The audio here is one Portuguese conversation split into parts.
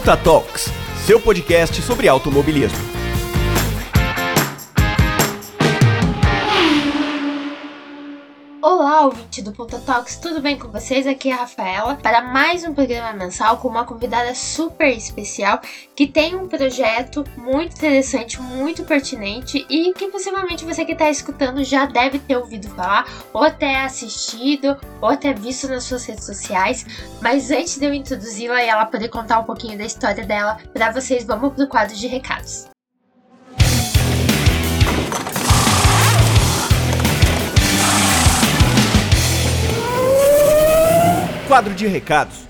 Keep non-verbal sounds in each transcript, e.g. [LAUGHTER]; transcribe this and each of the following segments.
Punta Talks, seu podcast sobre automobilismo. Ouvinte do Ponta Talks, tudo bem com vocês? Aqui é a Rafaela para mais um programa mensal com uma convidada super especial que tem um projeto muito interessante, muito pertinente e que possivelmente você que está escutando já deve ter ouvido falar, ou até assistido, ou até visto nas suas redes sociais. Mas antes de eu introduzi-la e ela poder contar um pouquinho da história dela para vocês, vamos para o quadro de recados. Quadro de recados.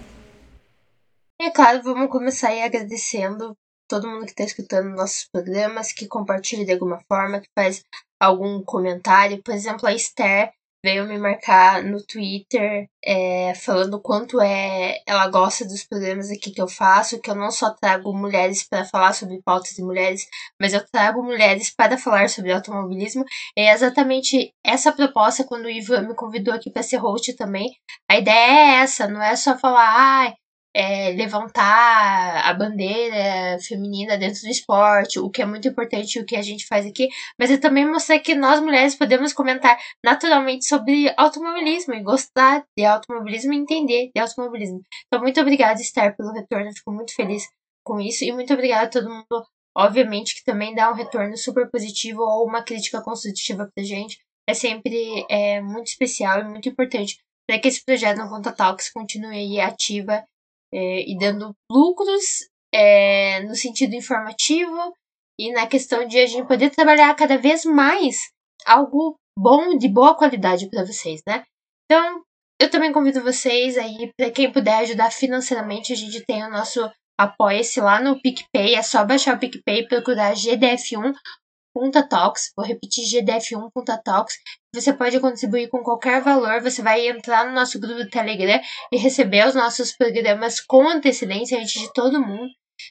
É claro, vamos começar aí agradecendo todo mundo que está escutando nossos programas, que compartilha de alguma forma, que faz algum comentário. Por exemplo, a Esther veio me marcar no Twitter é, falando quanto é ela gosta dos programas aqui que eu faço, que eu não só trago mulheres para falar sobre pautas de mulheres, mas eu trago mulheres para falar sobre automobilismo. É exatamente essa proposta quando o Ivan me convidou aqui para ser host também. A ideia é essa, não é só falar, ah, é, levantar a bandeira feminina dentro do esporte, o que é muito importante o que a gente faz aqui, mas é também mostrar que nós mulheres podemos comentar naturalmente sobre automobilismo e gostar de automobilismo e entender de automobilismo. Então, muito obrigada, Esther, pelo retorno, fico muito feliz com isso e muito obrigada a todo mundo, obviamente, que também dá um retorno super positivo ou uma crítica construtiva pra gente. É sempre é, muito especial e muito importante para que esse projeto no Conta Talks continue aí ativa é, e dando lucros é, no sentido informativo e na questão de a gente poder trabalhar cada vez mais algo bom, de boa qualidade para vocês, né? Então, eu também convido vocês aí, para quem puder ajudar financeiramente, a gente tem o nosso apoia-se lá no PicPay, é só baixar o PicPay e procurar GDF1 Punta vou repetir GDF1 Punta Talks. Você pode contribuir com qualquer valor, você vai entrar no nosso grupo do Telegram e receber os nossos programas com antecedência antes de todo mundo.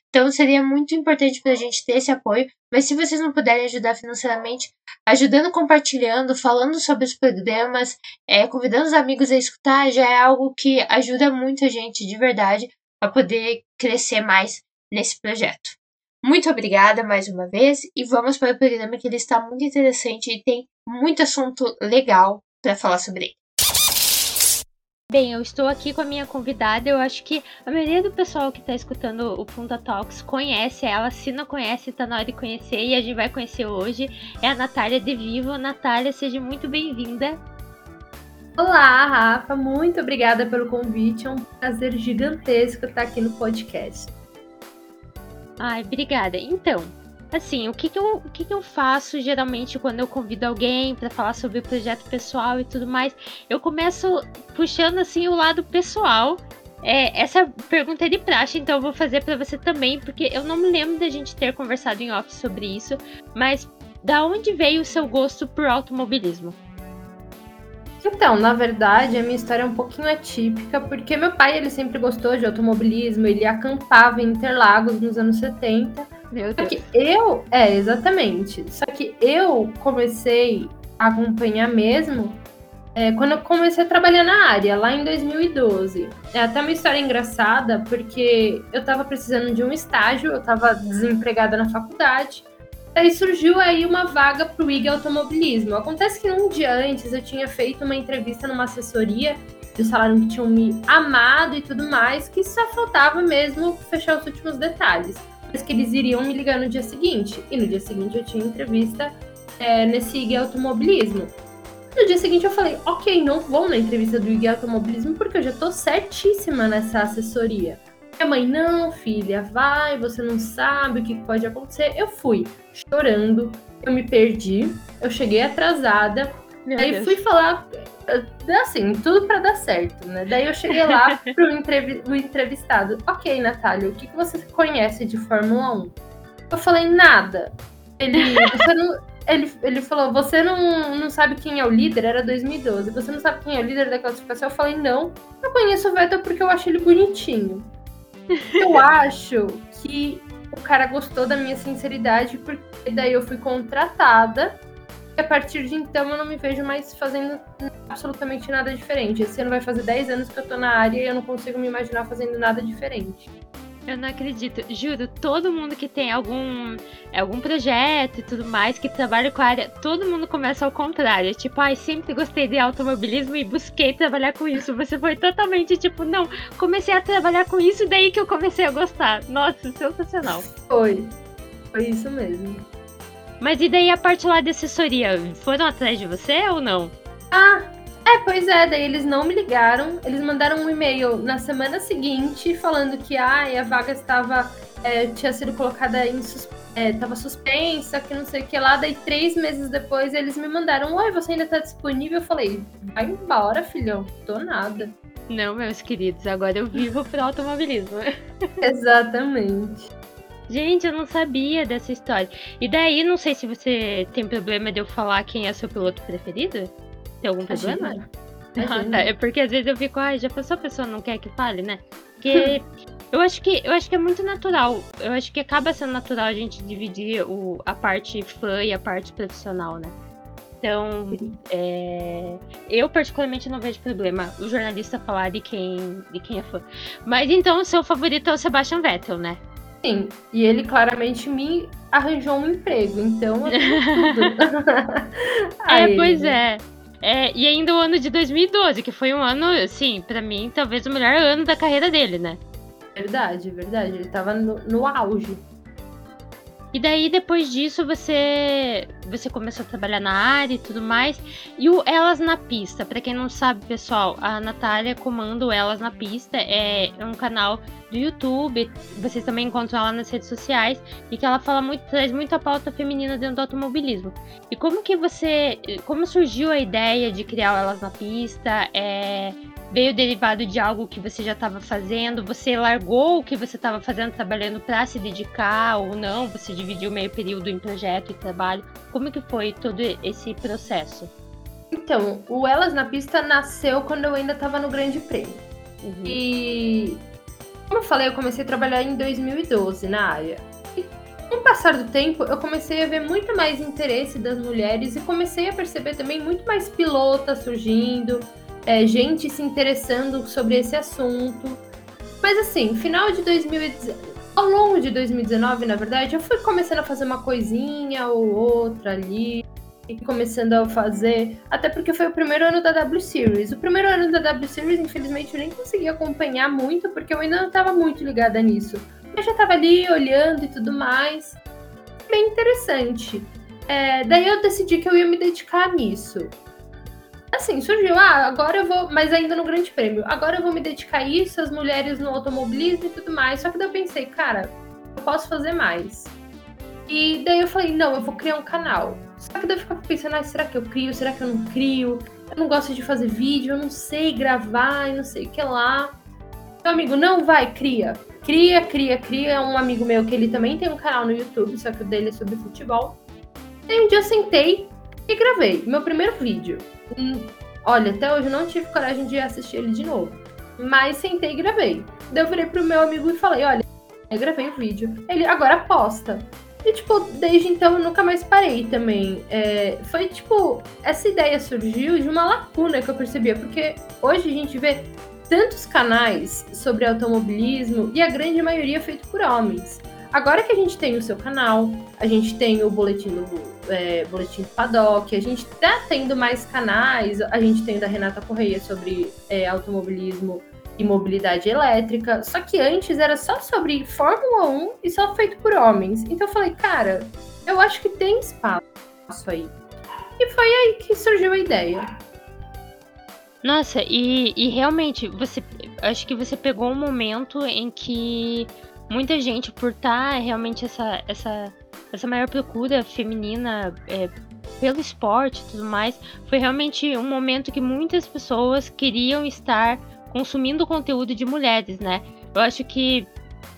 Então seria muito importante para a gente ter esse apoio, mas se vocês não puderem ajudar financeiramente, ajudando compartilhando, falando sobre os programas, é, convidando os amigos a escutar, já é algo que ajuda muito a gente de verdade a poder crescer mais nesse projeto. Muito obrigada mais uma vez e vamos para o programa que ele está muito interessante e tem muito assunto legal para falar sobre ele. Bem, eu estou aqui com a minha convidada. Eu acho que a maioria do pessoal que está escutando o Punta Talks conhece ela. Se não conhece, está na hora de conhecer e a gente vai conhecer hoje. É a Natália de Vivo. Natália, seja muito bem-vinda. Olá, Rafa. Muito obrigada pelo convite. É um prazer gigantesco estar aqui no podcast. Ai, obrigada. Então, assim, o que, que, eu, o que, que eu faço geralmente quando eu convido alguém para falar sobre o projeto pessoal e tudo mais? Eu começo puxando assim o lado pessoal. É, essa pergunta é de praxe, então eu vou fazer para você também, porque eu não me lembro da gente ter conversado em off sobre isso, mas da onde veio o seu gosto por automobilismo? Então, na verdade, a minha história é um pouquinho atípica, porque meu pai, ele sempre gostou de automobilismo, ele acampava em Interlagos nos anos 70. Meu Deus. Só que eu, é, exatamente. Só que eu comecei a acompanhar mesmo é, quando eu comecei a trabalhar na área, lá em 2012. É até uma história engraçada, porque eu tava precisando de um estágio, eu tava desempregada na faculdade. Aí surgiu aí uma vaga para o IG Automobilismo. Acontece que um dia antes eu tinha feito uma entrevista numa assessoria, eles falaram que tinham me amado e tudo mais, que só faltava mesmo fechar os últimos detalhes. Mas que eles iriam me ligar no dia seguinte. E no dia seguinte eu tinha entrevista é, nesse IG Automobilismo. No dia seguinte eu falei, ok, não vou na entrevista do IG Automobilismo porque eu já tô certíssima nessa assessoria. Minha mãe, não, filha, vai, você não sabe o que pode acontecer. Eu fui chorando, eu me perdi, eu cheguei atrasada. Meu aí Deus. fui falar, eh, assim, tudo para dar certo, né? Daí eu cheguei lá [LAUGHS] pro o entrevistado. Ok, Natália, o que, que você conhece de Fórmula 1? Eu falei, nada. Ele, você não, [LAUGHS] ele, ele falou, você não, não sabe quem é o líder? Era 2012. Você não sabe quem é o líder da classificação? Eu falei, não. Eu conheço o Vettel porque eu acho ele bonitinho. [LAUGHS] Eu acho que o cara gostou da minha sinceridade, porque daí eu fui contratada. E a partir de então eu não me vejo mais fazendo absolutamente nada diferente. Esse ano vai fazer 10 anos que eu tô na área e eu não consigo me imaginar fazendo nada diferente. Eu não acredito. Juro, todo mundo que tem algum, algum projeto e tudo mais, que trabalha com a área, todo mundo começa ao contrário. Tipo, ai, sempre gostei de automobilismo e busquei trabalhar com isso. Você foi totalmente tipo, não, comecei a trabalhar com isso, daí que eu comecei a gostar. Nossa, sensacional. Foi. Foi isso mesmo. Mas e daí a parte lá de assessoria? Foram atrás de você ou não? Ah, é, pois é, daí eles não me ligaram, eles mandaram um e-mail na semana seguinte falando que ah, a vaga estava. É, tinha sido colocada em é, tava suspensa, que não sei o que lá. Daí três meses depois eles me mandaram: Oi, você ainda tá disponível? Eu falei: Vai embora, filhão, tô nada. Não, meus queridos, agora eu vivo pro automobilismo. [LAUGHS] [LAUGHS] Exatamente. Gente, eu não sabia dessa história. E daí, não sei se você tem problema de eu falar quem é seu piloto preferido? Tem algum problema? Ah, tá. É porque às vezes eu fico, ai, já passou a pessoa não quer que fale, né? Porque [LAUGHS] eu acho que eu acho que é muito natural. Eu acho que acaba sendo natural a gente dividir o, a parte fã e a parte profissional, né? Então, é, eu particularmente não vejo problema o jornalista falar de quem, de quem é fã. Mas então o seu favorito é o Sebastian Vettel, né? Sim, e ele claramente me arranjou um emprego, então eu tudo. [LAUGHS] é, [LAUGHS] pois é. É, e ainda o ano de 2012, que foi um ano, assim, para mim, talvez o melhor ano da carreira dele, né? Verdade, verdade. Ele tava no, no auge. E daí, depois disso, você você começou a trabalhar na área e tudo mais. E o Elas na Pista, para quem não sabe, pessoal, a Natália comanda o Elas na Pista. É um canal do YouTube. Vocês também encontram ela nas redes sociais. E que ela fala muito, traz muito a pauta feminina dentro do automobilismo. E como que você. Como surgiu a ideia de criar o Elas na Pista? É, veio derivado de algo que você já estava fazendo? Você largou o que você estava fazendo, trabalhando para se dedicar ou não? Você dividiu meio período em projeto e trabalho? Como que foi todo esse processo? Então, o Elas na Pista nasceu quando eu ainda estava no Grande Prêmio. Uhum. E, como eu falei, eu comecei a trabalhar em 2012 na área. E, com o passar do tempo, eu comecei a ver muito mais interesse das mulheres e comecei a perceber também muito mais pilotas surgindo, é, gente se interessando sobre esse assunto. Mas assim, final de 2019, ao longo de 2019, na verdade, eu fui começando a fazer uma coisinha ou outra ali, começando a fazer, até porque foi o primeiro ano da W Series. O primeiro ano da W Series, infelizmente, eu nem consegui acompanhar muito, porque eu ainda não estava muito ligada nisso. Eu já estava ali olhando e tudo mais. Bem interessante. É, daí eu decidi que eu ia me dedicar nisso assim, surgiu, ah, agora eu vou, mas ainda no Grande Prêmio, agora eu vou me dedicar a isso, as mulheres no automobilismo e tudo mais. Só que daí eu pensei, cara, eu posso fazer mais. E daí eu falei, não, eu vou criar um canal. Só que daí eu ficava pensando, ah, será que eu crio? Será que eu não crio? Eu não gosto de fazer vídeo, eu não sei gravar e não sei o que lá. Meu amigo, não vai, cria. Cria, cria, cria. Um amigo meu que ele também tem um canal no YouTube, só que o dele é sobre futebol. E um dia eu sentei e gravei meu primeiro vídeo. Hum, olha, até hoje eu não tive coragem de assistir ele de novo. Mas sentei e gravei. Daí eu virei pro meu amigo e falei: olha, eu gravei o vídeo. Ele agora posta. E, tipo, desde então eu nunca mais parei também. É, foi, tipo, essa ideia surgiu de uma lacuna que eu percebia, porque hoje a gente vê tantos canais sobre automobilismo e a grande maioria feito por homens. Agora que a gente tem o seu canal, a gente tem o boletim do, é, boletim do paddock, a gente tá tendo mais canais, a gente tem o da Renata Correia sobre é, automobilismo e mobilidade elétrica, só que antes era só sobre Fórmula 1 e só feito por homens. Então eu falei, cara, eu acho que tem espaço aí. E foi aí que surgiu a ideia. Nossa, e, e realmente, você acho que você pegou um momento em que muita gente, por estar tá realmente essa, essa, essa maior procura feminina é, pelo esporte e tudo mais, foi realmente um momento que muitas pessoas queriam estar consumindo conteúdo de mulheres, né? Eu acho que,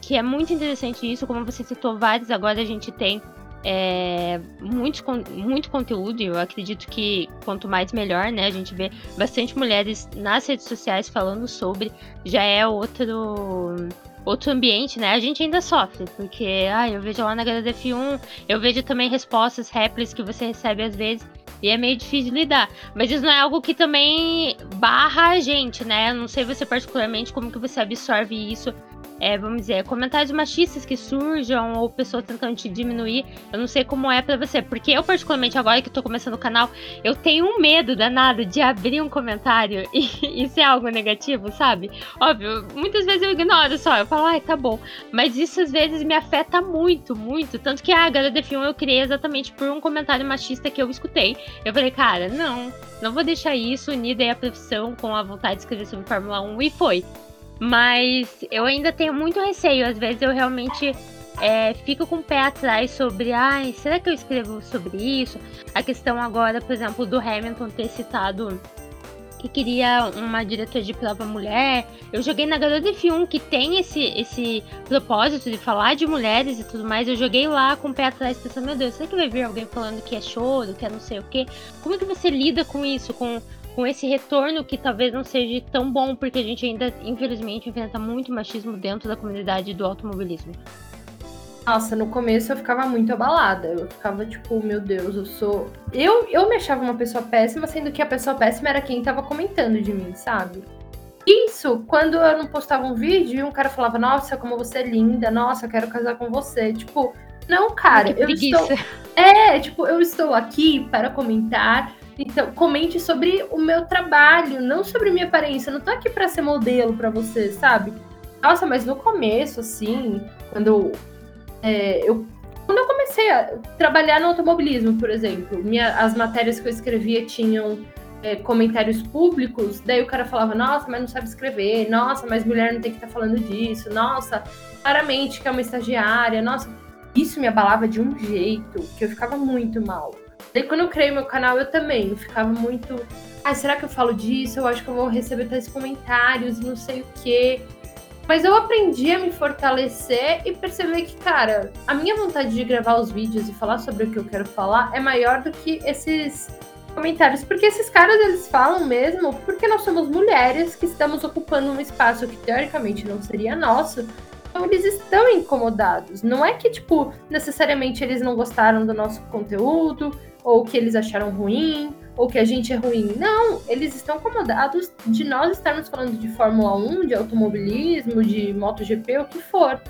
que é muito interessante isso, como você citou vários, agora a gente tem é, muito, muito conteúdo, e eu acredito que quanto mais melhor, né? A gente vê bastante mulheres nas redes sociais falando sobre, já é outro outro ambiente, né? A gente ainda sofre, porque ah, eu vejo lá na HDF1, eu vejo também respostas, réplicas que você recebe às vezes, e é meio difícil lidar. Mas isso não é algo que também barra a gente, né? Eu não sei você particularmente como que você absorve isso é, vamos dizer, comentários machistas que surjam ou pessoas tentando te diminuir. Eu não sei como é para você, porque eu, particularmente, agora que tô começando o canal, eu tenho um medo danado de abrir um comentário [LAUGHS] e, e ser algo negativo, sabe? Óbvio, muitas vezes eu ignoro só, eu falo, ai, tá bom. Mas isso às vezes me afeta muito, muito. Tanto que a HDF1 eu criei exatamente por um comentário machista que eu escutei. Eu falei, cara, não, não vou deixar isso unida aí a profissão com a vontade de escrever sobre Fórmula 1 e foi. Mas eu ainda tenho muito receio, às vezes eu realmente é, fico com o pé atrás sobre, ai, será que eu escrevo sobre isso? A questão agora, por exemplo, do Hamilton ter citado que queria uma diretora de prova mulher. Eu joguei na Garota F1, que tem esse, esse propósito de falar de mulheres e tudo mais. Eu joguei lá com o pé atrás pensando, meu Deus, será que vai vir alguém falando que é choro, que é não sei o quê? Como é que você lida com isso? Com, com esse retorno que talvez não seja tão bom, porque a gente ainda, infelizmente, enfrenta muito machismo dentro da comunidade do automobilismo. Nossa, no começo eu ficava muito abalada. Eu ficava tipo, meu Deus, eu sou. Eu, eu me achava uma pessoa péssima, sendo que a pessoa péssima era quem tava comentando de mim, sabe? Isso, quando eu não postava um vídeo e um cara falava, nossa, como você é linda, nossa, eu quero casar com você. Tipo, não, cara, eu estou. É, tipo, eu estou aqui para comentar. Então, comente sobre o meu trabalho, não sobre minha aparência. Eu não tô aqui para ser modelo para você, sabe? Nossa, mas no começo, assim, quando é, eu, quando eu comecei a trabalhar no automobilismo, por exemplo, minha, as matérias que eu escrevia tinham é, comentários públicos, daí o cara falava, nossa, mas não sabe escrever, nossa, mas mulher não tem que estar tá falando disso, nossa, claramente que é uma estagiária, nossa, isso me abalava de um jeito que eu ficava muito mal. Daí quando eu criei meu canal, eu também eu ficava muito. Ah, será que eu falo disso? Eu acho que eu vou receber tais comentários, não sei o quê. Mas eu aprendi a me fortalecer e perceber que, cara, a minha vontade de gravar os vídeos e falar sobre o que eu quero falar é maior do que esses comentários. Porque esses caras, eles falam mesmo porque nós somos mulheres que estamos ocupando um espaço que teoricamente não seria nosso. Então eles estão incomodados. Não é que, tipo, necessariamente eles não gostaram do nosso conteúdo ou que eles acharam ruim ou que a gente é ruim. Não, eles estão incomodados de nós estarmos falando de Fórmula 1, de automobilismo, de MotoGP, o que for.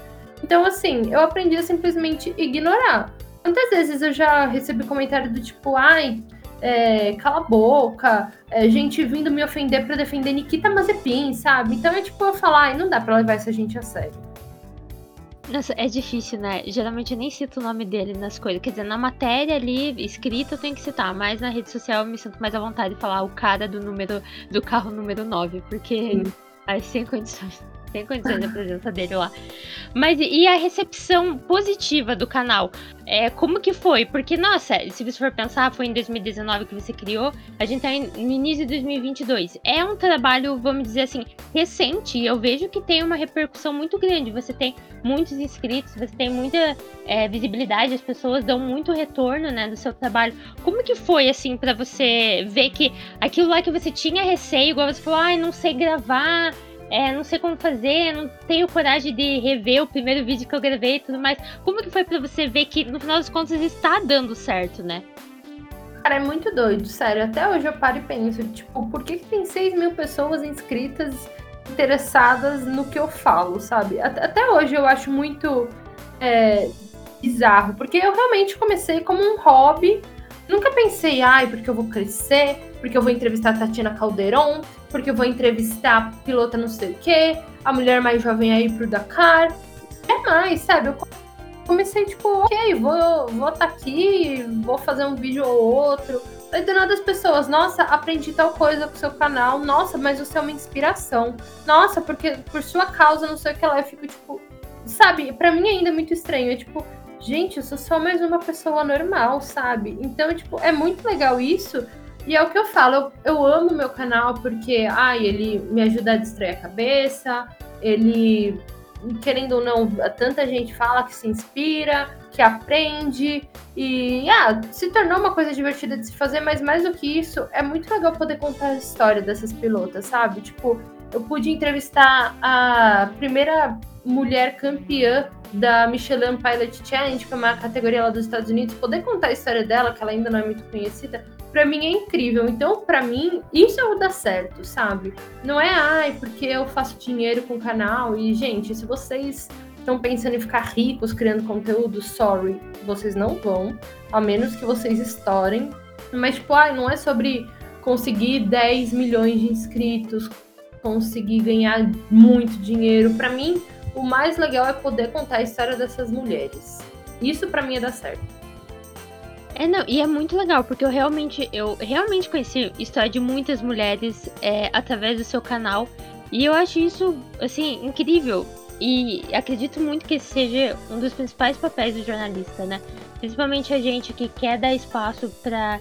Então, assim, eu aprendi a simplesmente ignorar. Quantas vezes eu já recebi comentário do tipo, ai, é, cala a boca, é, gente vindo me ofender para defender Nikita Mazepin, sabe? Então é tipo eu falar, ai, não dá pra levar essa gente a sério. Nossa, é difícil, né? Geralmente eu nem cito o nome dele nas coisas. Quer dizer, na matéria ali, escrita, eu tenho que citar. Mas na rede social eu me sinto mais à vontade de falar o cara do número do carro número 9. Porque aí sem condições. Sem condições da presença dele lá. Mas e a recepção positiva do canal? É, como que foi? Porque, nossa, se você for pensar, foi em 2019 que você criou, a gente tá no início de 2022. É um trabalho, vamos dizer assim, recente, e eu vejo que tem uma repercussão muito grande. Você tem muitos inscritos, você tem muita é, visibilidade, as pessoas dão muito retorno, né, do seu trabalho. Como que foi, assim, para você ver que aquilo lá que você tinha receio, igual você falou, ai, não sei gravar, é, não sei como fazer, não tenho coragem de rever o primeiro vídeo que eu gravei e tudo mais. Como que foi para você ver que no final das contas está dando certo, né? Cara, é muito doido, sério. Até hoje eu paro e penso, tipo, por que, que tem 6 mil pessoas inscritas interessadas no que eu falo, sabe? Até hoje eu acho muito é, bizarro, porque eu realmente comecei como um hobby. Nunca pensei, ai, porque eu vou crescer, porque eu vou entrevistar a Tatiana Calderon, porque eu vou entrevistar pilota não sei o quê, a mulher mais jovem aí pro Dakar. É mais, sabe? Eu comecei, tipo, ok, vou vou estar tá aqui, vou fazer um vídeo ou outro. Aí do nada as pessoas, nossa, aprendi tal coisa com seu canal, nossa, mas você é uma inspiração. Nossa, porque por sua causa, não sei o que lá, eu fico, tipo, sabe, para mim ainda é muito estranho. É tipo, gente, eu sou só mais uma pessoa normal, sabe? Então, tipo, é muito legal isso. E é o que eu falo, eu, eu amo meu canal porque, ai, ele me ajuda a distrair a cabeça, ele, querendo ou não, tanta gente fala que se inspira, que aprende, e ah, se tornou uma coisa divertida de se fazer, mas mais do que isso, é muito legal poder contar a história dessas pilotas, sabe? Tipo, eu pude entrevistar a primeira mulher campeã da Michelin Pilot Challenge, que é uma categoria lá dos Estados Unidos, poder contar a história dela, que ela ainda não é muito conhecida, para mim é incrível. Então, para mim, isso é o dar certo, sabe? Não é, ai, porque eu faço dinheiro com o canal. E, gente, se vocês estão pensando em ficar ricos criando conteúdo, sorry, vocês não vão, a menos que vocês estourem. Mas, tipo, ai, não é sobre conseguir 10 milhões de inscritos, conseguir ganhar muito dinheiro. Para mim, o mais legal é poder contar a história dessas mulheres. Isso para mim é dar certo. É, não, e é muito legal, porque eu realmente, eu realmente conheci história de muitas mulheres é, através do seu canal. E eu acho isso, assim, incrível. E acredito muito que esse seja um dos principais papéis do jornalista, né? Principalmente a gente que quer dar espaço para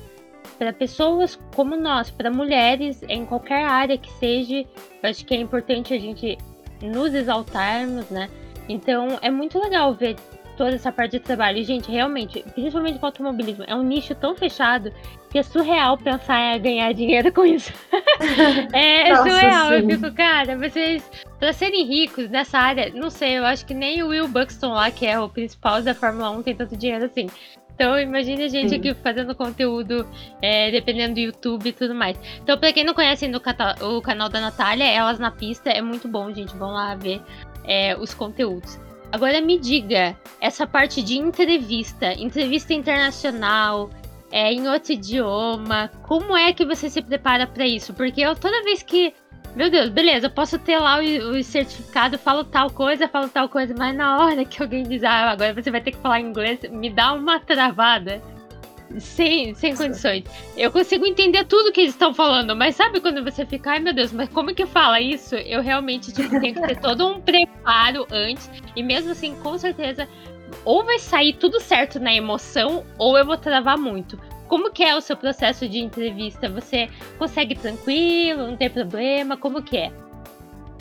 para pessoas como nós, para mulheres em qualquer área que seja. Eu acho que é importante a gente nos exaltarmos, né? Então é muito legal ver toda essa parte de trabalho. E, gente, realmente, principalmente com o automobilismo, é um nicho tão fechado que é surreal pensar em ganhar dinheiro com isso. [LAUGHS] é, é Nossa, surreal. Sim. Eu fico, cara, vocês, pra serem ricos nessa área, não sei, eu acho que nem o Will Buxton lá, que é o principal da Fórmula 1, tem tanto dinheiro assim. Então, imagine a gente Sim. aqui fazendo conteúdo, é, dependendo do YouTube e tudo mais. Então, pra quem não conhece no o canal da Natália, Elas na Pista, é muito bom, gente. Vão lá ver é, os conteúdos. Agora me diga, essa parte de entrevista, entrevista internacional, é, em outro idioma, como é que você se prepara para isso? Porque eu toda vez que. Meu Deus, beleza, eu posso ter lá o, o, certificado, falo tal coisa, falo tal coisa, mas na hora que alguém diz, ah, agora você vai ter que falar inglês, me dá uma travada sem, sem condições. Eu consigo entender tudo que eles estão falando, mas sabe quando você fica, ai meu Deus, mas como que fala isso? Eu realmente tipo, tenho que ter todo um preparo antes. E mesmo assim, com certeza, ou vai sair tudo certo na emoção, ou eu vou travar muito. Como que é o seu processo de entrevista? Você consegue tranquilo, não tem problema? Como que é?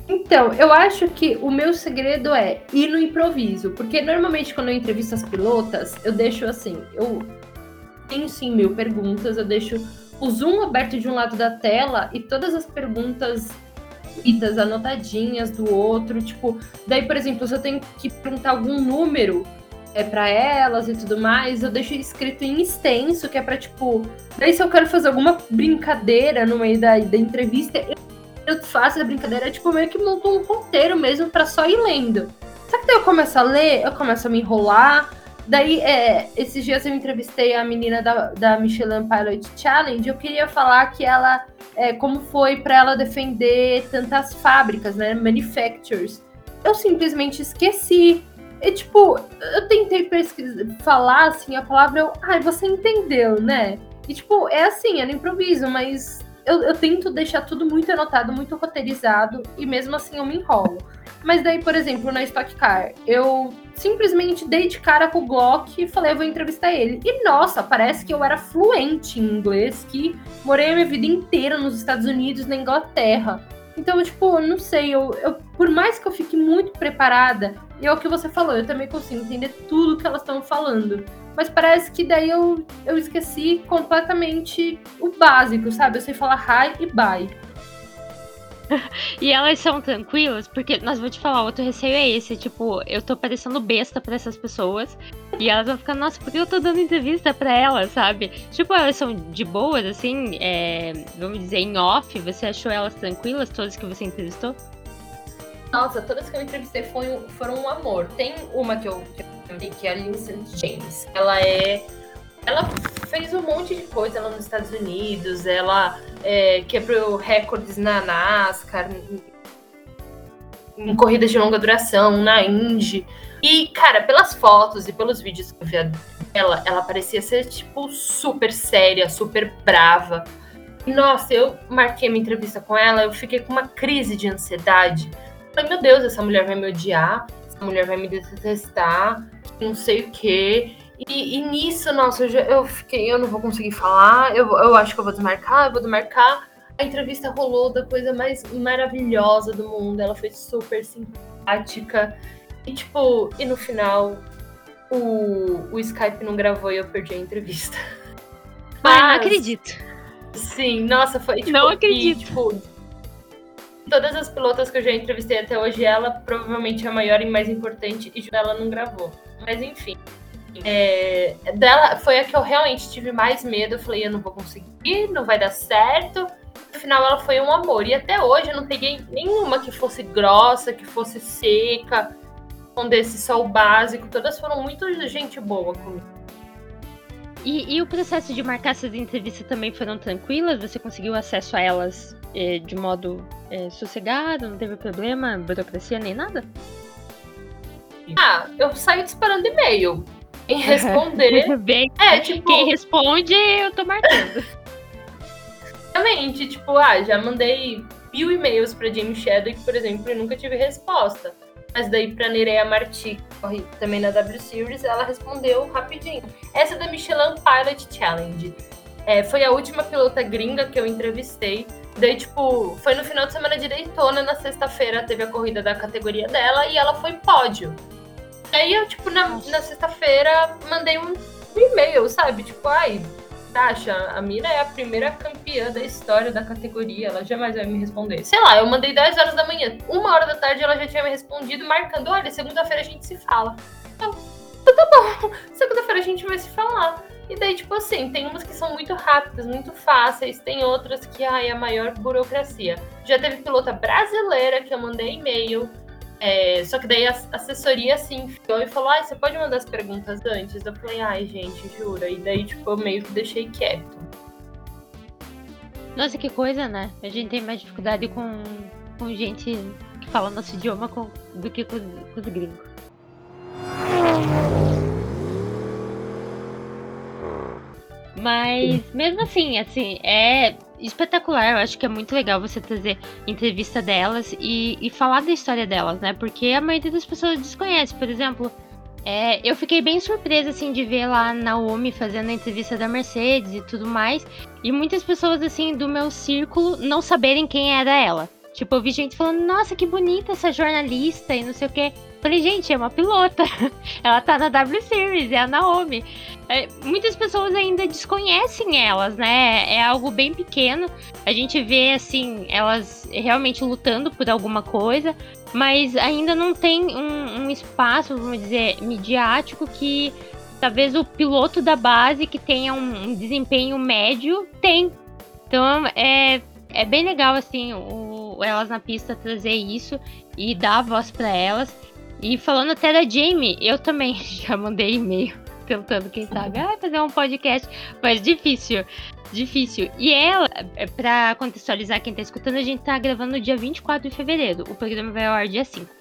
Então, eu acho que o meu segredo é ir no improviso, porque normalmente quando eu entrevisto as pilotas, eu deixo assim, eu tenho sim mil perguntas, eu deixo o zoom aberto de um lado da tela e todas as perguntas idas anotadinhas do outro, tipo, daí, por exemplo, se eu tenho que perguntar algum número é para elas e tudo mais, eu deixo escrito em extenso, que é para tipo, daí se eu quero fazer alguma brincadeira no meio da, da entrevista, eu, eu faço a brincadeira, tipo, meio que monto um roteiro mesmo para só ir lendo. Só que daí eu começo a ler, eu começo a me enrolar, Daí, é, esses dias eu entrevistei a menina da, da Michelin Pilot Challenge. Eu queria falar que ela, é, como foi para ela defender tantas fábricas, né? Manufacturers. Eu simplesmente esqueci. E, tipo, eu tentei pesquisar, falar assim a palavra, eu, ai, você entendeu, né? E, tipo, é assim, no improviso, mas eu, eu tento deixar tudo muito anotado, muito roteirizado, e mesmo assim eu me enrolo. Mas daí, por exemplo, na Stock Car, eu simplesmente dei de cara com o Glock e falei, eu vou entrevistar ele. E nossa, parece que eu era fluente em inglês, que morei a minha vida inteira nos Estados Unidos, na Inglaterra. Então, tipo, não sei, eu, eu por mais que eu fique muito preparada, e é o que você falou, eu também consigo entender tudo que elas estão falando. Mas parece que daí eu, eu esqueci completamente o básico, sabe? Eu sei falar hi e bye. [LAUGHS] e elas são tranquilas, porque, nós vou te falar, outro receio é esse, tipo, eu tô parecendo besta para essas pessoas, e elas vão ficar, nossa, por que eu tô dando entrevista para elas, sabe? Tipo, elas são de boas, assim, é, vamos dizer, em off, você achou elas tranquilas, todas que você entrevistou? Nossa, todas que eu entrevistei foi, foram um amor. Tem uma que eu, que é a Lindsay James. Ela é ela fez um monte de coisa lá nos Estados Unidos, ela é, quebrou recordes na NASCAR, em corridas de longa duração, na Indy. E, cara, pelas fotos e pelos vídeos que eu vi dela, ela parecia ser, tipo, super séria, super brava. E, nossa, eu marquei minha entrevista com ela, eu fiquei com uma crise de ansiedade. Falei, meu Deus, essa mulher vai me odiar, essa mulher vai me detestar, não sei o quê. E, e nisso, nossa, eu, já, eu fiquei, eu não vou conseguir falar, eu, eu acho que eu vou desmarcar, eu vou desmarcar. A entrevista rolou da coisa mais maravilhosa do mundo, ela foi super simpática. E, tipo, e no final, o, o Skype não gravou e eu perdi a entrevista. [LAUGHS] Mas, ah, não acredito. Sim, nossa, foi tipo. Não acredito. E, tipo, todas as pilotas que eu já entrevistei até hoje, ela provavelmente é a maior e mais importante e ela não gravou. Mas enfim. É, dela foi a que eu realmente tive mais medo. Eu falei, eu não vou conseguir, não vai dar certo. No final, ela foi um amor. E até hoje eu não peguei nenhuma que fosse grossa, que fosse seca, um desse só o básico. Todas foram muito gente boa comigo. E, e, o processo de marcar essas entrevistas também foram tranquilas? Você conseguiu acesso a elas eh, de modo eh, sossegado? Não teve problema, burocracia nem nada? Ah, eu saio disparando e-mail. Em responder. [LAUGHS] Bem, é, tipo. Quem responde, eu tô marcando. Exatamente, tipo, ah, já mandei mil e-mails pra Jamie Chadwick, por exemplo, e nunca tive resposta. Mas daí pra Nereia Marti, que corre também na W Series, ela respondeu rapidinho. Essa é da Michelin Pilot Challenge. É, foi a última pilota gringa que eu entrevistei. Daí, tipo, foi no final de semana de Daytona, na sexta-feira teve a corrida da categoria dela e ela foi pódio. Aí eu, tipo, na, na sexta-feira mandei um, um e-mail, sabe? Tipo, ai, Tasha, a Mira é a primeira campeã da história da categoria, ela jamais vai me responder. Sei lá, eu mandei 10 horas da manhã, uma hora da tarde ela já tinha me respondido, marcando, olha, segunda-feira a gente se fala. Então, tá bom, [LAUGHS] segunda-feira a gente vai se falar. E daí, tipo assim, tem umas que são muito rápidas, muito fáceis, tem outras que, ai, é a maior burocracia. Já teve pilota brasileira que eu mandei e-mail, é, só que daí a assessoria assim ficou e falou: ah, você pode mandar as perguntas antes? Eu falei, ai, gente, jura. E daí, tipo, eu meio que deixei quieto. Nossa, que coisa, né? A gente tem mais dificuldade com, com gente que fala nosso idioma com, do que com, com os gringos. Mas mesmo assim, assim, é espetacular. Eu acho que é muito legal você trazer entrevista delas e, e falar da história delas, né? Porque a maioria das pessoas desconhece. Por exemplo, é, eu fiquei bem surpresa, assim, de ver lá Naomi fazendo a entrevista da Mercedes e tudo mais. E muitas pessoas, assim, do meu círculo não saberem quem era ela. Tipo, eu vi gente falando, nossa, que bonita essa jornalista e não sei o que. Falei, gente, é uma pilota. [LAUGHS] Ela tá na W Series, é a Naomi. É, muitas pessoas ainda desconhecem elas, né? É algo bem pequeno. A gente vê, assim, elas realmente lutando por alguma coisa, mas ainda não tem um, um espaço, vamos dizer, midiático que talvez o piloto da base que tenha um, um desempenho médio tem. Então é, é bem legal, assim, o, elas na pista trazer isso e dar voz para elas. E falando até da Jamie, eu também [LAUGHS] já mandei e-mail tentando, quem sabe, ah, fazer um podcast, mas difícil, difícil. E ela, é, pra contextualizar quem tá escutando, a gente tá gravando no dia 24 de fevereiro, o programa vai ao ar dia 5.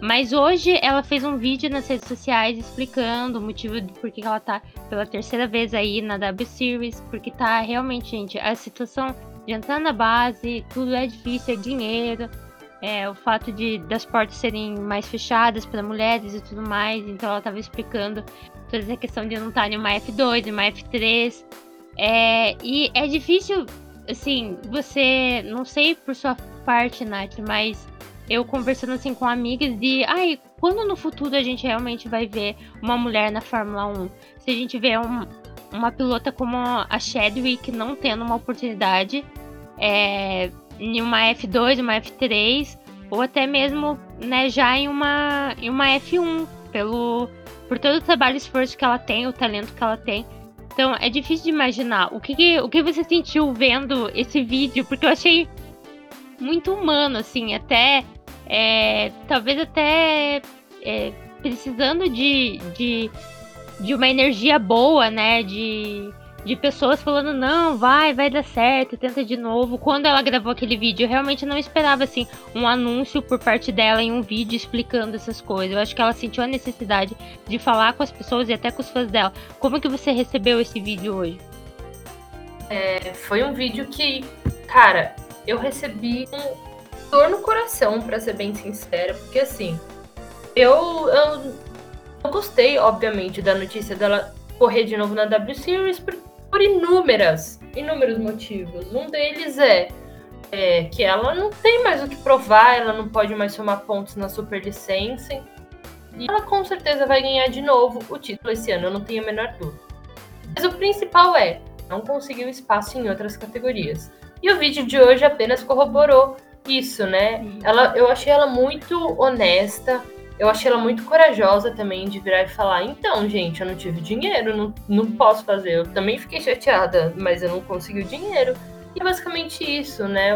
Mas hoje ela fez um vídeo nas redes sociais explicando o motivo de por que ela tá pela terceira vez aí na W Series, porque tá realmente, gente, a situação de entrar na base, tudo é difícil, é dinheiro, é, o fato de das portas serem mais fechadas para mulheres e tudo mais. Então ela estava explicando toda essa questão de não estar em uma F2, em uma F3. É, e é difícil, assim, você, não sei por sua parte, Nath, mas eu conversando assim com amigas de, ai, quando no futuro a gente realmente vai ver uma mulher na Fórmula 1? Se a gente vê um, uma pilota como a Chadwick não tendo uma oportunidade é, em uma F2, uma F3, ou até mesmo né, já em uma, em uma F1, pelo por todo o trabalho e esforço que ela tem, o talento que ela tem. Então é difícil de imaginar. O que, o que você sentiu vendo esse vídeo? Porque eu achei muito humano, assim, até. É, talvez até é, precisando de, de, de uma energia boa, né? De de pessoas falando, não, vai, vai dar certo, tenta de novo. Quando ela gravou aquele vídeo, eu realmente não esperava, assim, um anúncio por parte dela em um vídeo explicando essas coisas. Eu acho que ela sentiu a necessidade de falar com as pessoas e até com os fãs dela. Como que você recebeu esse vídeo hoje? É, foi um vídeo que, cara, eu recebi um dor no coração, para ser bem sincera, porque assim, eu, eu gostei, obviamente, da notícia dela correr de novo na W Series, porque por inúmeras, inúmeros motivos. Um deles é, é, que ela não tem mais o que provar, ela não pode mais somar pontos na superlicença. E ela com certeza vai ganhar de novo o título esse ano, eu não tenho a menor dúvida. Mas o principal é, não conseguiu espaço em outras categorias. E o vídeo de hoje apenas corroborou isso, né? Ela, eu achei ela muito honesta, eu achei ela muito corajosa também de virar e falar: então, gente, eu não tive dinheiro, não, não posso fazer. Eu também fiquei chateada, mas eu não consegui o dinheiro. E é basicamente isso, né?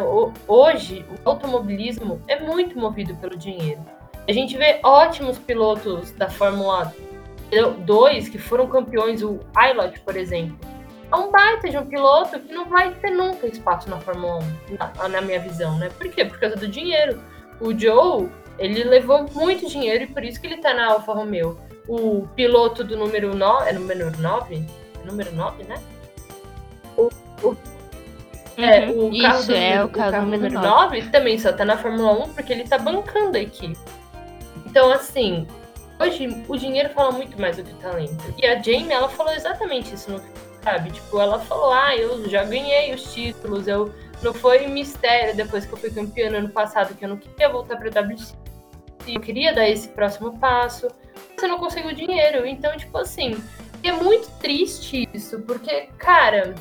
Hoje, o automobilismo é muito movido pelo dinheiro. A gente vê ótimos pilotos da Fórmula 2 que foram campeões, o Aylot, por exemplo. É um baita de um piloto que não vai ter nunca espaço na Fórmula 1, na, na minha visão, né? Por quê? Por causa do dinheiro. O Joe, ele levou muito dinheiro e por isso que ele tá na Alfa Romeo. O piloto do número 9, é número 9? É número 9, né? O, o é, uhum. o carro, Isso, do, é, o carro, o carro número 9. 9 também só tá na Fórmula 1 porque ele tá bancando a equipe. Então, assim, hoje o dinheiro fala muito mais do que o talento. E a Jamie, ela falou exatamente isso, no, sabe? Tipo, ela falou, ah, eu já ganhei os títulos, eu não foi mistério depois que eu fui campeã no ano passado que eu não queria voltar pra WC. Eu queria dar esse próximo passo, mas eu não conseguiu dinheiro. Então, tipo assim, é muito triste isso, porque, cara,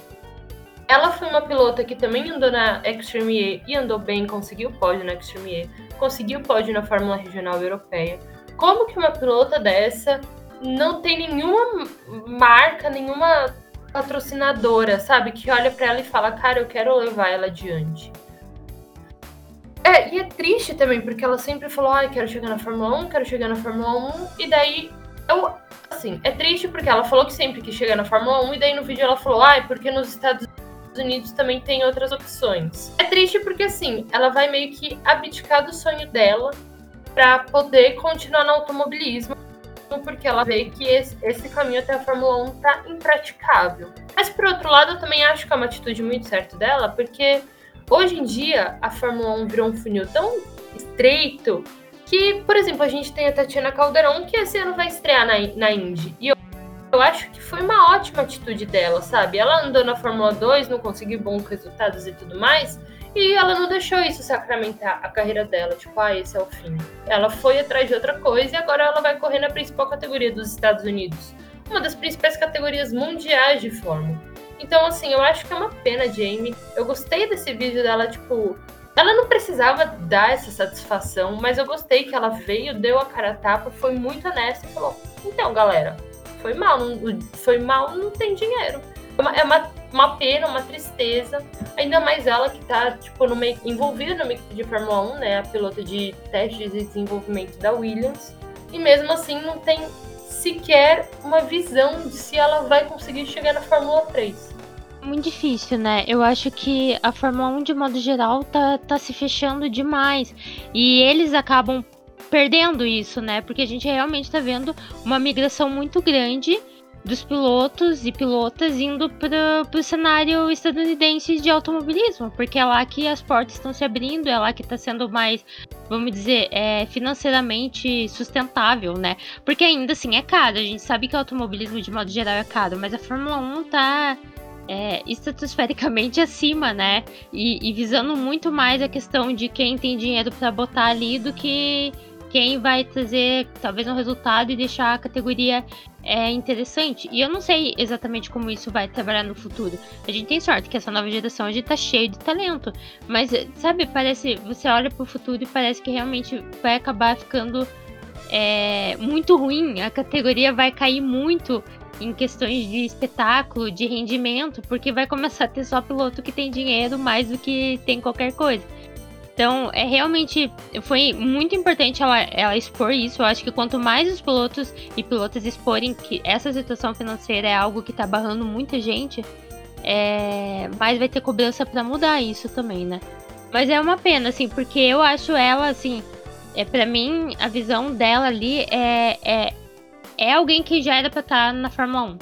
ela foi uma pilota que também andou na Extreme E e andou bem, conseguiu pódio na Extreme E, conseguiu pódio na Fórmula Regional Europeia. Como que uma pilota dessa não tem nenhuma marca, nenhuma patrocinadora, sabe? Que olha para ela e fala, cara, eu quero levar ela adiante. É, e é triste também, porque ela sempre falou, ah, quero chegar na Fórmula 1, quero chegar na Fórmula 1, e daí eu, assim, é triste porque ela falou que sempre quis chegar na Fórmula 1, e daí no vídeo ela falou, ah, é porque nos Estados Unidos também tem outras opções. É triste porque, assim, ela vai meio que abdicar do sonho dela para poder continuar no automobilismo, porque ela vê que esse, esse, caminho até a Fórmula 1 tá impraticável. Mas, por outro lado, eu também acho que é uma atitude muito certa dela, porque hoje em dia a Fórmula 1 virou um funil tão estreito que, por exemplo, a gente tem a Tatiana Calderon, que esse ano vai estrear na, na Indy. E eu eu acho que foi uma ótima atitude dela, sabe? Ela andou na Fórmula 2, não conseguiu bons resultados e tudo mais, e ela não deixou isso sacramentar a carreira dela, tipo, ah, esse é o fim. Ela foi atrás de outra coisa e agora ela vai correr na principal categoria dos Estados Unidos, uma das principais categorias mundiais de Fórmula. Então, assim, eu acho que é uma pena, Jamie. Eu gostei desse vídeo dela, tipo, ela não precisava dar essa satisfação, mas eu gostei que ela veio, deu a cara a tapa, foi muito honesta e falou: então, galera, foi mal, não, foi mal, não tem dinheiro. É uma, é uma, uma pena, uma tristeza. Ainda mais ela que tá, tipo, meio, envolvida no meio de Fórmula 1, né? A pilota de testes e desenvolvimento da Williams. E mesmo assim não tem sequer uma visão de se ela vai conseguir chegar na Fórmula 3. Muito difícil, né? Eu acho que a Fórmula 1, de modo geral, tá, tá se fechando demais. E eles acabam perdendo isso, né? Porque a gente realmente está vendo uma migração muito grande dos pilotos e pilotas indo para o cenário estadunidense de automobilismo, porque é lá que as portas estão se abrindo, é lá que está sendo mais, vamos dizer, é, financeiramente sustentável, né? Porque ainda assim é caro, a gente sabe que o automobilismo de modo geral é caro, mas a Fórmula 1 tá é, estratosfericamente [LAUGHS] acima, né? E, e visando muito mais a questão de quem tem dinheiro para botar ali do que quem vai trazer talvez um resultado e deixar a categoria é, interessante. E eu não sei exatamente como isso vai trabalhar no futuro. A gente tem sorte que essa nova geração a gente tá cheio de talento. Mas, sabe, parece. Você olha pro futuro e parece que realmente vai acabar ficando é, muito ruim. A categoria vai cair muito em questões de espetáculo, de rendimento, porque vai começar a ter só piloto que tem dinheiro mais do que tem qualquer coisa. Então, é realmente foi muito importante ela, ela expor isso. Eu acho que quanto mais os pilotos e pilotas exporem que essa situação financeira é algo que tá barrando muita gente, é, mais vai ter cobrança para mudar isso também, né? Mas é uma pena, assim, porque eu acho ela, assim, é para mim a visão dela ali é, é, é alguém que já era para estar tá na Fórmula 1.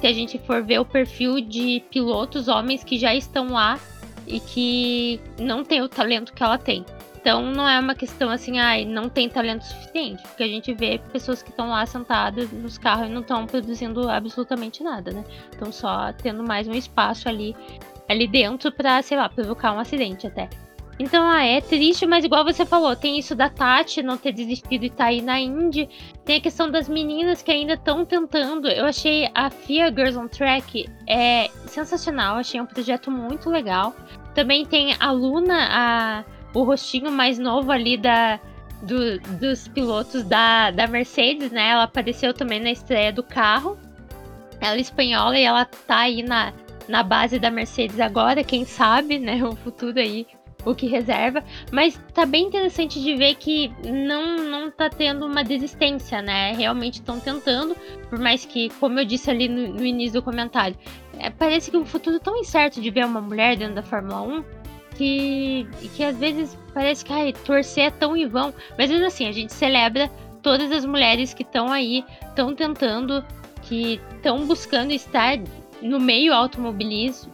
Se a gente for ver o perfil de pilotos homens que já estão lá e que não tem o talento que ela tem. Então não é uma questão assim, ai, não tem talento suficiente, porque a gente vê pessoas que estão lá sentadas nos carros e não estão produzindo absolutamente nada, né? Estão só tendo mais um espaço ali ali dentro para, sei lá, provocar um acidente até. Então, ah, é triste, mas igual você falou, tem isso da Tati não ter desistido e tá aí na Indy. Tem a questão das meninas que ainda estão tentando. Eu achei a FIA Girls on Track é sensacional, achei um projeto muito legal. Também tem a Luna, a, o rostinho mais novo ali da, do, dos pilotos da, da Mercedes, né? Ela apareceu também na estreia do carro. Ela é espanhola e ela tá aí na, na base da Mercedes agora, quem sabe, né? O futuro aí, o que reserva. Mas tá bem interessante de ver que não, não tá tendo uma desistência, né? Realmente estão tentando, por mais que, como eu disse ali no, no início do comentário, é, parece que o futuro tão incerto de ver uma mulher dentro da Fórmula 1 que, que às vezes parece que ai, torcer é tão em vão. Mas mesmo assim, a gente celebra todas as mulheres que estão aí, estão tentando, que estão buscando estar no meio automobilismo.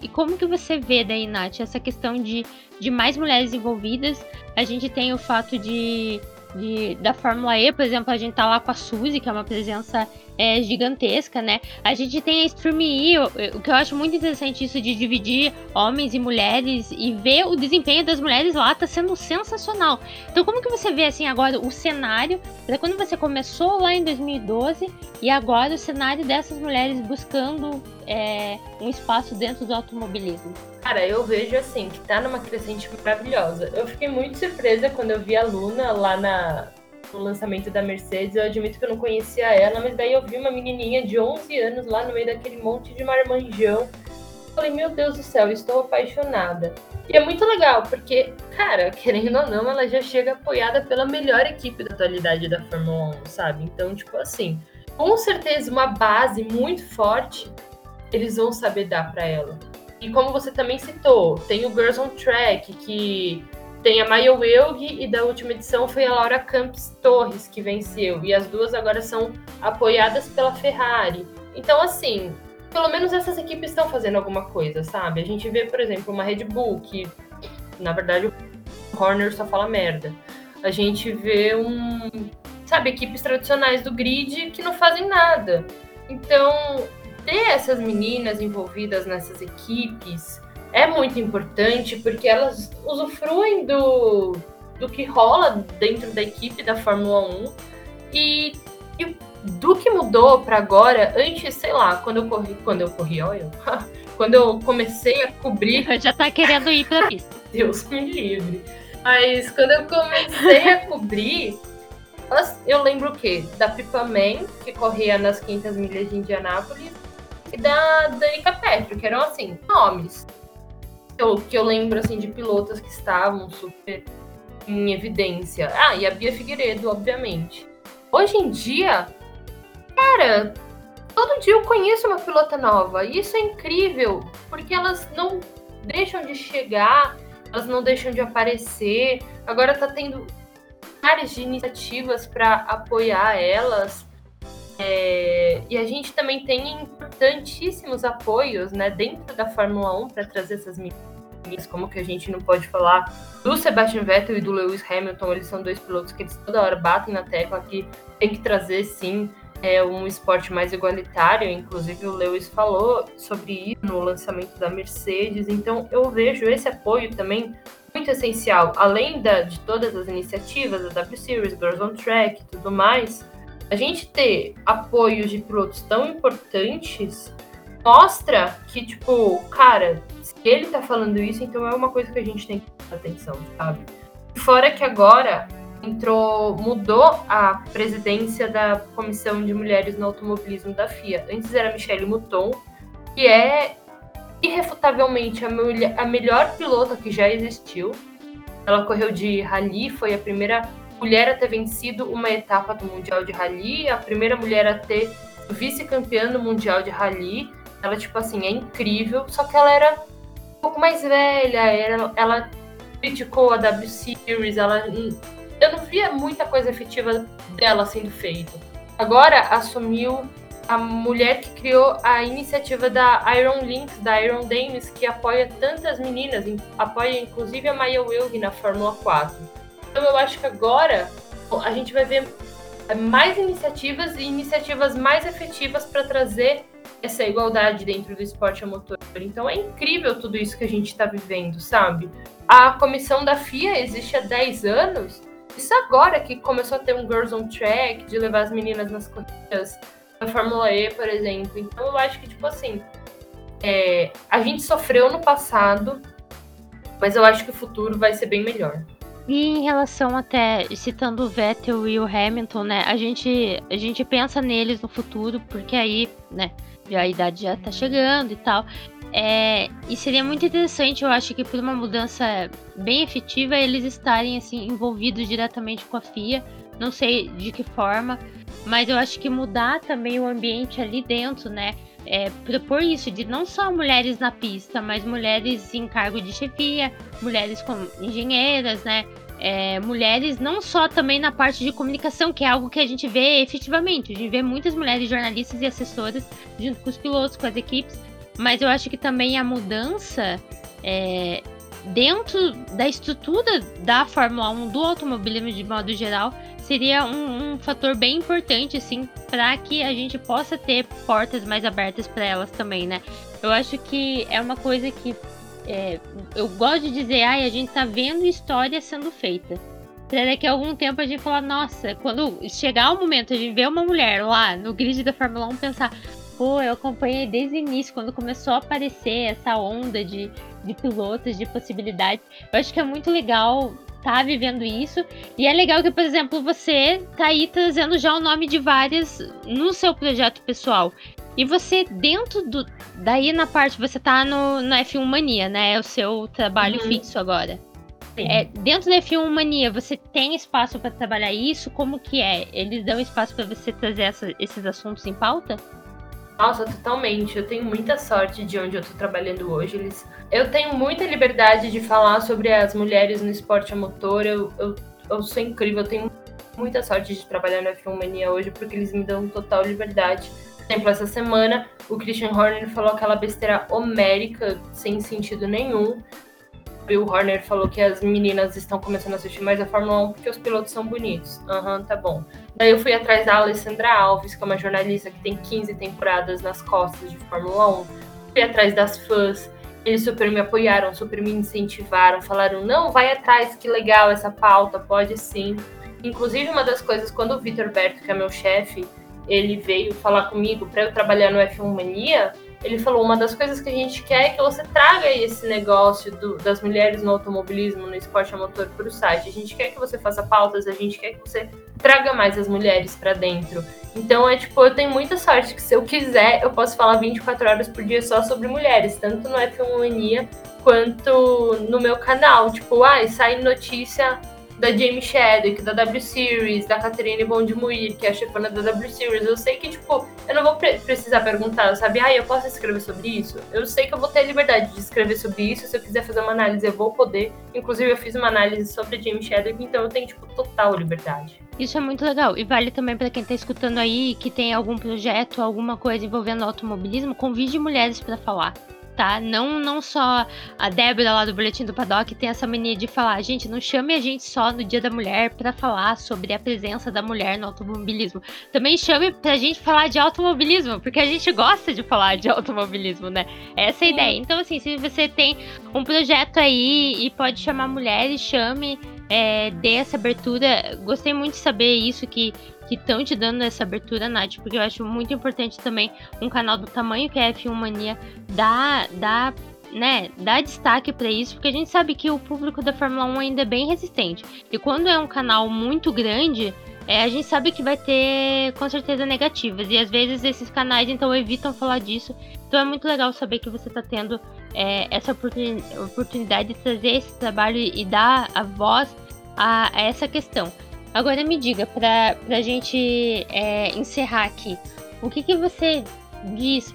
E como que você vê daí, Nath, essa questão de, de mais mulheres envolvidas? A gente tem o fato de, de da Fórmula E, por exemplo, a gente tá lá com a Suzy, que é uma presença é, gigantesca, né? A gente tem a Stream E, o, que eu acho muito interessante isso de dividir homens e mulheres e ver o desempenho das mulheres lá tá sendo sensacional. Então como que você vê assim agora o cenário da quando você começou lá em 2012 e agora o cenário dessas mulheres buscando é, um espaço dentro do automobilismo? Cara, eu vejo assim que tá numa crescente maravilhosa. Eu fiquei muito surpresa quando eu vi a Luna lá na no lançamento da Mercedes, eu admito que eu não conhecia ela, mas daí eu vi uma menininha de 11 anos lá no meio daquele monte de marmanjão. Falei, meu Deus do céu, estou apaixonada. E é muito legal, porque, cara, querendo ou não, ela já chega apoiada pela melhor equipe da atualidade da Fórmula 1, sabe? Então, tipo assim, com certeza uma base muito forte eles vão saber dar para ela. E como você também citou, tem o Girls on Track, que tem a Maya Welg e da última edição foi a Laura Campos Torres que venceu. E as duas agora são apoiadas pela Ferrari. Então, assim, pelo menos essas equipes estão fazendo alguma coisa, sabe? A gente vê, por exemplo, uma Red Bull que, na verdade, o Horner só fala merda. A gente vê um, sabe, equipes tradicionais do grid que não fazem nada. Então, ter essas meninas envolvidas nessas equipes é muito importante porque elas usufruem do, do que rola dentro da equipe da Fórmula 1 e, e do que mudou para agora, antes, sei lá, quando eu corri, quando eu corri, olha, [LAUGHS] quando eu comecei a cobrir. Já tá querendo ir pra pista. [LAUGHS] Deus me livre. Mas quando eu comecei a cobrir, eu lembro o quê? Da Pipa Man, que corria nas 500 milhas de Indianápolis, e da Danica Petro, que eram assim, nomes eu, que eu lembro assim de pilotos que estavam super em evidência. Ah, e a Bia Figueiredo, obviamente. Hoje em dia, cara, todo dia eu conheço uma pilota nova. E isso é incrível, porque elas não deixam de chegar, elas não deixam de aparecer. Agora tá tendo várias de iniciativas para apoiar elas. É, e a gente também tem importantíssimos apoios né, dentro da Fórmula 1 para trazer essas meninas, como que a gente não pode falar do Sebastian Vettel e do Lewis Hamilton, eles são dois pilotos que eles toda hora batem na tecla que tem que trazer sim é, um esporte mais igualitário, inclusive o Lewis falou sobre isso no lançamento da Mercedes, então eu vejo esse apoio também muito essencial, além da, de todas as iniciativas, a W Series, Girls on Track e tudo mais, a gente ter apoio de pilotos tão importantes mostra que, tipo, cara, se ele tá falando isso, então é uma coisa que a gente tem que prestar atenção, sabe? Fora que agora entrou, mudou a presidência da Comissão de Mulheres no Automobilismo da FIA. Antes era Michelle Mouton, que é irrefutavelmente a, mulher, a melhor pilota que já existiu. Ela correu de rally, foi a primeira mulher a ter vencido uma etapa do Mundial de Rally, a primeira mulher a ter vice-campeã no Mundial de Rally. Ela, tipo assim, é incrível, só que ela era um pouco mais velha, era, ela criticou a W Series, ela. Eu não via muita coisa efetiva dela sendo feita. Agora assumiu a mulher que criou a iniciativa da Iron Links, da Iron Dames, que apoia tantas meninas, apoia inclusive a Maya Wilg na Fórmula 4. Então eu acho que agora a gente vai ver mais iniciativas e iniciativas mais efetivas para trazer essa igualdade dentro do esporte a motor. Então é incrível tudo isso que a gente está vivendo, sabe? A comissão da FIA existe há 10 anos. Isso agora que começou a ter um Girls on Track, de levar as meninas nas corridas da Fórmula E, por exemplo. Então eu acho que, tipo assim, é, a gente sofreu no passado, mas eu acho que o futuro vai ser bem melhor. E em relação até, citando o Vettel e o Hamilton, né, a gente, a gente pensa neles no futuro, porque aí, né, a idade já tá chegando e tal. É, e seria muito interessante, eu acho que por uma mudança bem efetiva, eles estarem assim envolvidos diretamente com a FIA. Não sei de que forma, mas eu acho que mudar também o ambiente ali dentro, né? É, propor isso de não só mulheres na pista, mas mulheres em cargo de chefia, mulheres como engenheiras, né? É, mulheres não só também na parte de comunicação, que é algo que a gente vê efetivamente. A gente vê muitas mulheres jornalistas e assessoras junto com os pilotos, com as equipes, mas eu acho que também a mudança é, dentro da estrutura da Fórmula 1, do automobilismo de modo geral, seria um, um fator bem importante, assim, para que a gente possa ter portas mais abertas para elas também, né? Eu acho que é uma coisa que é, eu gosto de dizer, ai, a gente tá vendo história sendo feita. Pra daqui a algum tempo a gente falar, nossa, quando chegar o momento gente ver uma mulher lá no grid da Fórmula 1 pensar, pô, eu acompanhei desde o início, quando começou a aparecer essa onda de, de pilotos, de possibilidades. Eu acho que é muito legal tá vivendo isso. E é legal que, por exemplo, você tá aí trazendo já o nome de várias no seu projeto pessoal. E você, dentro do. Daí na parte, você tá no, no F1 Mania, né? É o seu trabalho uhum. fixo agora. É, dentro da F1 Mania, você tem espaço para trabalhar isso? Como que é? Eles dão espaço para você trazer essa, esses assuntos em pauta? Nossa, totalmente. Eu tenho muita sorte de onde eu tô trabalhando hoje. Eles... Eu tenho muita liberdade de falar sobre as mulheres no esporte a motor. Eu, eu, eu sou incrível, eu tenho muita sorte de trabalhar na F1 Mania hoje, porque eles me dão total liberdade. Por exemplo, essa semana o Christian Horner falou aquela besteira homérica, sem sentido nenhum, Bill Horner falou que as meninas estão começando a assistir mais a Fórmula 1 porque os pilotos são bonitos. Aham, uhum, tá bom. Daí eu fui atrás da Alessandra Alves, que é uma jornalista que tem 15 temporadas nas costas de Fórmula 1. Fui atrás das fãs. Eles super me apoiaram, super me incentivaram, falaram: não, vai atrás, que legal essa pauta, pode sim. Inclusive, uma das coisas, quando o Vitor Berto, que é meu chefe, ele veio falar comigo para eu trabalhar no F1 Mania, ele falou: uma das coisas que a gente quer é que você traga esse negócio do, das mulheres no automobilismo, no esporte a motor para o site. A gente quer que você faça pautas, a gente quer que você traga mais as mulheres para dentro. Então é tipo, eu tenho muita sorte que se eu quiser, eu posso falar 24 horas por dia só sobre mulheres, tanto no F1 Mania quanto no meu canal. Tipo, ai, ah, sai notícia da Jamie Chadwick, da W Series, da Catherine Bond-Muir, que é a chefona da W Series. Eu sei que, tipo, eu não vou pre precisar perguntar, sabe? Ah, eu posso escrever sobre isso? Eu sei que eu vou ter liberdade de escrever sobre isso. Se eu quiser fazer uma análise, eu vou poder. Inclusive, eu fiz uma análise sobre Jamie Chadwick, então eu tenho, tipo, total liberdade. Isso é muito legal. E vale também para quem tá escutando aí, que tem algum projeto, alguma coisa envolvendo automobilismo, convide mulheres para falar tá? Não, não só a Débora lá do Boletim do Paddock tem essa mania de falar, gente, não chame a gente só no Dia da Mulher para falar sobre a presença da mulher no automobilismo. Também chame pra gente falar de automobilismo, porque a gente gosta de falar de automobilismo, né? Essa é a ideia. Então, assim, se você tem um projeto aí e pode chamar mulheres, chame, é, dê essa abertura. Gostei muito de saber isso, que que estão te dando essa abertura, Nath, porque eu acho muito importante também um canal do tamanho que é F1 Mania dar, dar, né, dar destaque para isso, porque a gente sabe que o público da Fórmula 1 ainda é bem resistente. E quando é um canal muito grande, é, a gente sabe que vai ter com certeza negativas. E às vezes esses canais então evitam falar disso. Então é muito legal saber que você está tendo é, essa oportunidade de trazer esse trabalho e dar a voz a, a essa questão. Agora me diga, para a gente é, encerrar aqui, o que, que você diz,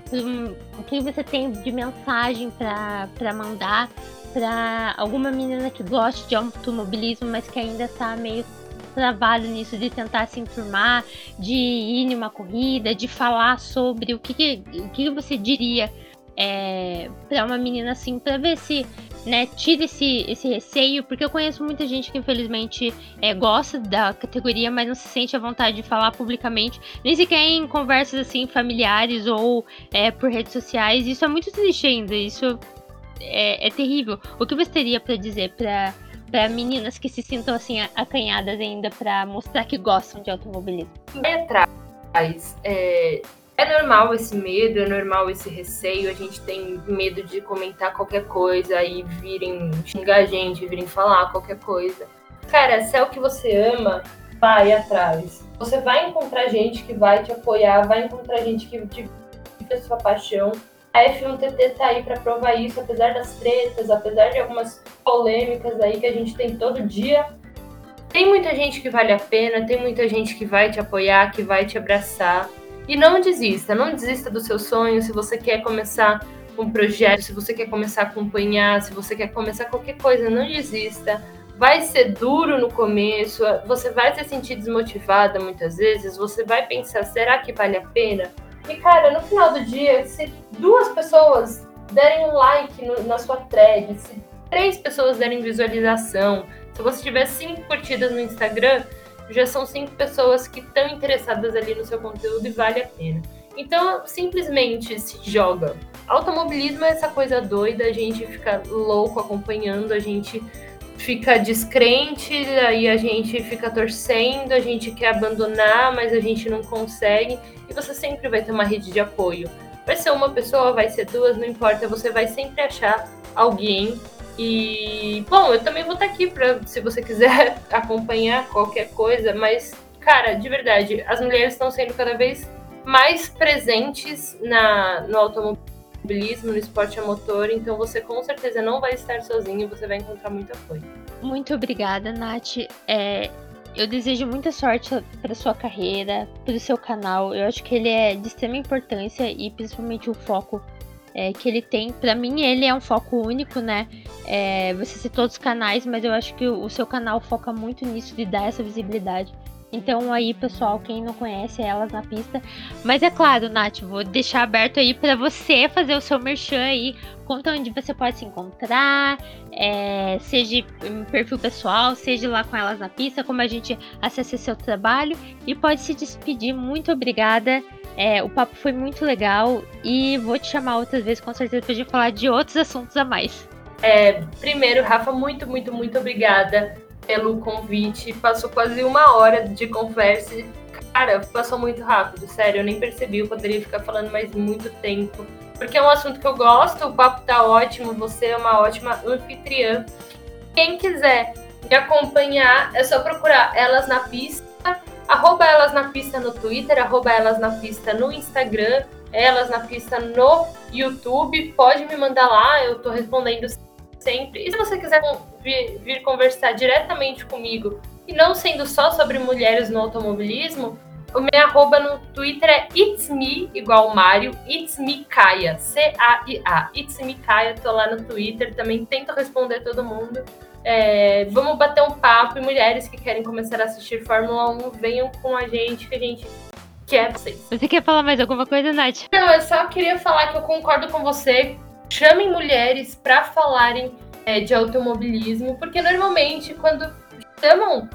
o que você tem de mensagem para mandar para alguma menina que goste de automobilismo, mas que ainda está meio travado nisso de tentar se enturmar, de ir numa corrida, de falar sobre o que, que o que você diria é, para uma menina assim, para ver se né, esse, esse receio, porque eu conheço muita gente que infelizmente é, gosta da categoria, mas não se sente à vontade de falar publicamente, nem sequer em conversas assim familiares ou é, por redes sociais. Isso é muito triste ainda, isso é, é terrível. O que você teria para dizer para meninas que se sintam assim acanhadas ainda para mostrar que gostam de automobilismo? Atrás. É, é normal esse medo, é normal esse receio, a gente tem medo de comentar qualquer coisa e virem xingar a gente, virem falar qualquer coisa. Cara, se é o que você ama, vai atrás. Você vai encontrar gente que vai te apoiar, vai encontrar gente que te a sua paixão. A F1TT tá aí para provar isso, apesar das tretas, apesar de algumas polêmicas aí que a gente tem todo dia. Tem muita gente que vale a pena, tem muita gente que vai te apoiar, que vai te abraçar. E não desista, não desista do seu sonho. Se você quer começar um projeto, se você quer começar a acompanhar, se você quer começar qualquer coisa, não desista. Vai ser duro no começo, você vai se sentir desmotivada muitas vezes, você vai pensar, será que vale a pena? E cara, no final do dia, se duas pessoas derem um like no, na sua thread, se três pessoas derem visualização, se você tiver cinco curtidas no Instagram, já são cinco pessoas que estão interessadas ali no seu conteúdo e vale a pena. Então, simplesmente se joga. Automobilismo é essa coisa doida, a gente fica louco acompanhando, a gente fica descrente, aí a gente fica torcendo, a gente quer abandonar, mas a gente não consegue. E você sempre vai ter uma rede de apoio. Vai ser uma pessoa, vai ser duas, não importa, você vai sempre achar alguém e, bom, eu também vou estar aqui para se você quiser [LAUGHS] acompanhar qualquer coisa, mas, cara, de verdade, as mulheres estão sendo cada vez mais presentes na, no automobilismo, no esporte a motor, então você com certeza não vai estar sozinho, você vai encontrar muito apoio. Muito obrigada, Nath. É, eu desejo muita sorte para sua carreira, para o seu canal. Eu acho que ele é de extrema importância e principalmente o foco é, que ele tem. Para mim, ele é um foco único, né? É, você citou os canais, mas eu acho que o, seu canal foca muito nisso de dar essa visibilidade. Então aí, pessoal, quem não conhece elas na pista. Mas é claro, Nath, vou deixar aberto aí para você fazer o seu merchan aí. Conta onde você pode se encontrar, é, seja perfil pessoal, seja lá com elas na pista, como a gente acessa seu trabalho. E pode se despedir. Muito obrigada. É, o papo foi muito legal e vou te chamar outras vezes, com certeza, pra gente falar de outros assuntos a mais. É, primeiro, Rafa, muito, muito, muito obrigada pelo convite. Passou quase uma hora de conversa. Cara, passou muito rápido, sério, eu nem percebi, eu poderia ficar falando mais muito tempo. Porque é um assunto que eu gosto, o papo tá ótimo, você é uma ótima anfitriã. Quem quiser me acompanhar, é só procurar Elas na Pista Arroba elas na pista no Twitter, arroba elas na pista no Instagram, elas na pista no YouTube. Pode me mandar lá, eu tô respondendo sempre. E se você quiser vir, conversar diretamente comigo, e não sendo só sobre mulheres no automobilismo, o meu arroba no Twitter é It's Me, igual Mário, It's Me Kaia, C-A-I-A. It's Me Kaia, tô lá no Twitter, também tento responder todo mundo. É, vamos bater um papo e mulheres que querem começar a assistir Fórmula 1, venham com a gente, que a gente quer vocês. Você quer falar mais alguma coisa, Nath? Não, eu só queria falar que eu concordo com você. Chamem mulheres para falarem é, de automobilismo, porque normalmente quando chamam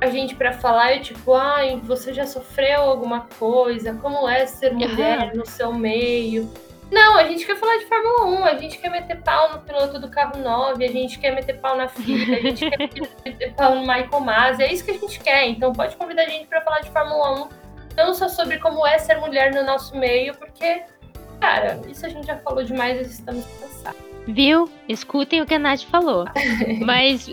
a gente para falar, é tipo, ai, você já sofreu alguma coisa? Como é ser mulher uhum. no seu meio? Não, a gente quer falar de Fórmula 1, a gente quer meter pau no piloto do carro 9, a gente quer meter pau na filha, a gente quer meter pau no Michael Masi, é isso que a gente quer. Então pode convidar a gente para falar de Fórmula 1, não só sobre como é ser mulher no nosso meio, porque, cara, isso a gente já falou demais e estamos cansados. Viu? Escutem o que a Nath falou. [LAUGHS] Mas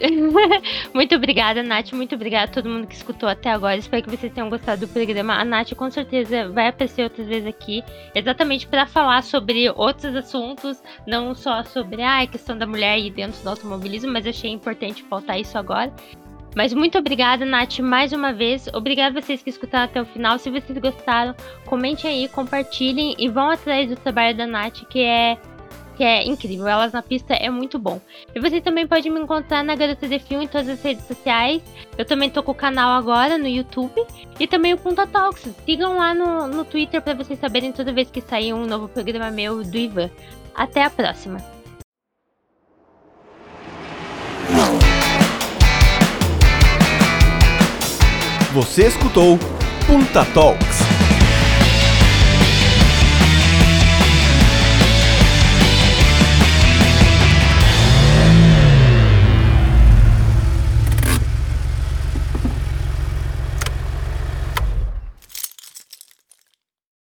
[LAUGHS] muito obrigada, Nath. Muito obrigada a todo mundo que escutou até agora. Espero que vocês tenham gostado do programa. A Nath com certeza vai aparecer outras vezes aqui, exatamente para falar sobre outros assuntos, não só sobre ah, a questão da mulher aí dentro do automobilismo, mas achei importante faltar isso agora. Mas muito obrigada, Nath, mais uma vez. Obrigada a vocês que escutaram até o final. Se vocês gostaram, comentem aí, compartilhem e vão atrás do trabalho da Nath, que é que é incrível. Elas na pista é muito bom. E você também pode me encontrar na Garota de Filme em todas as redes sociais. Eu também tô com o canal agora no YouTube e também o Punta Talks. Sigam lá no, no Twitter para vocês saberem toda vez que sair um novo programa meu do Ivan. Até a próxima. Você escutou Punta Talks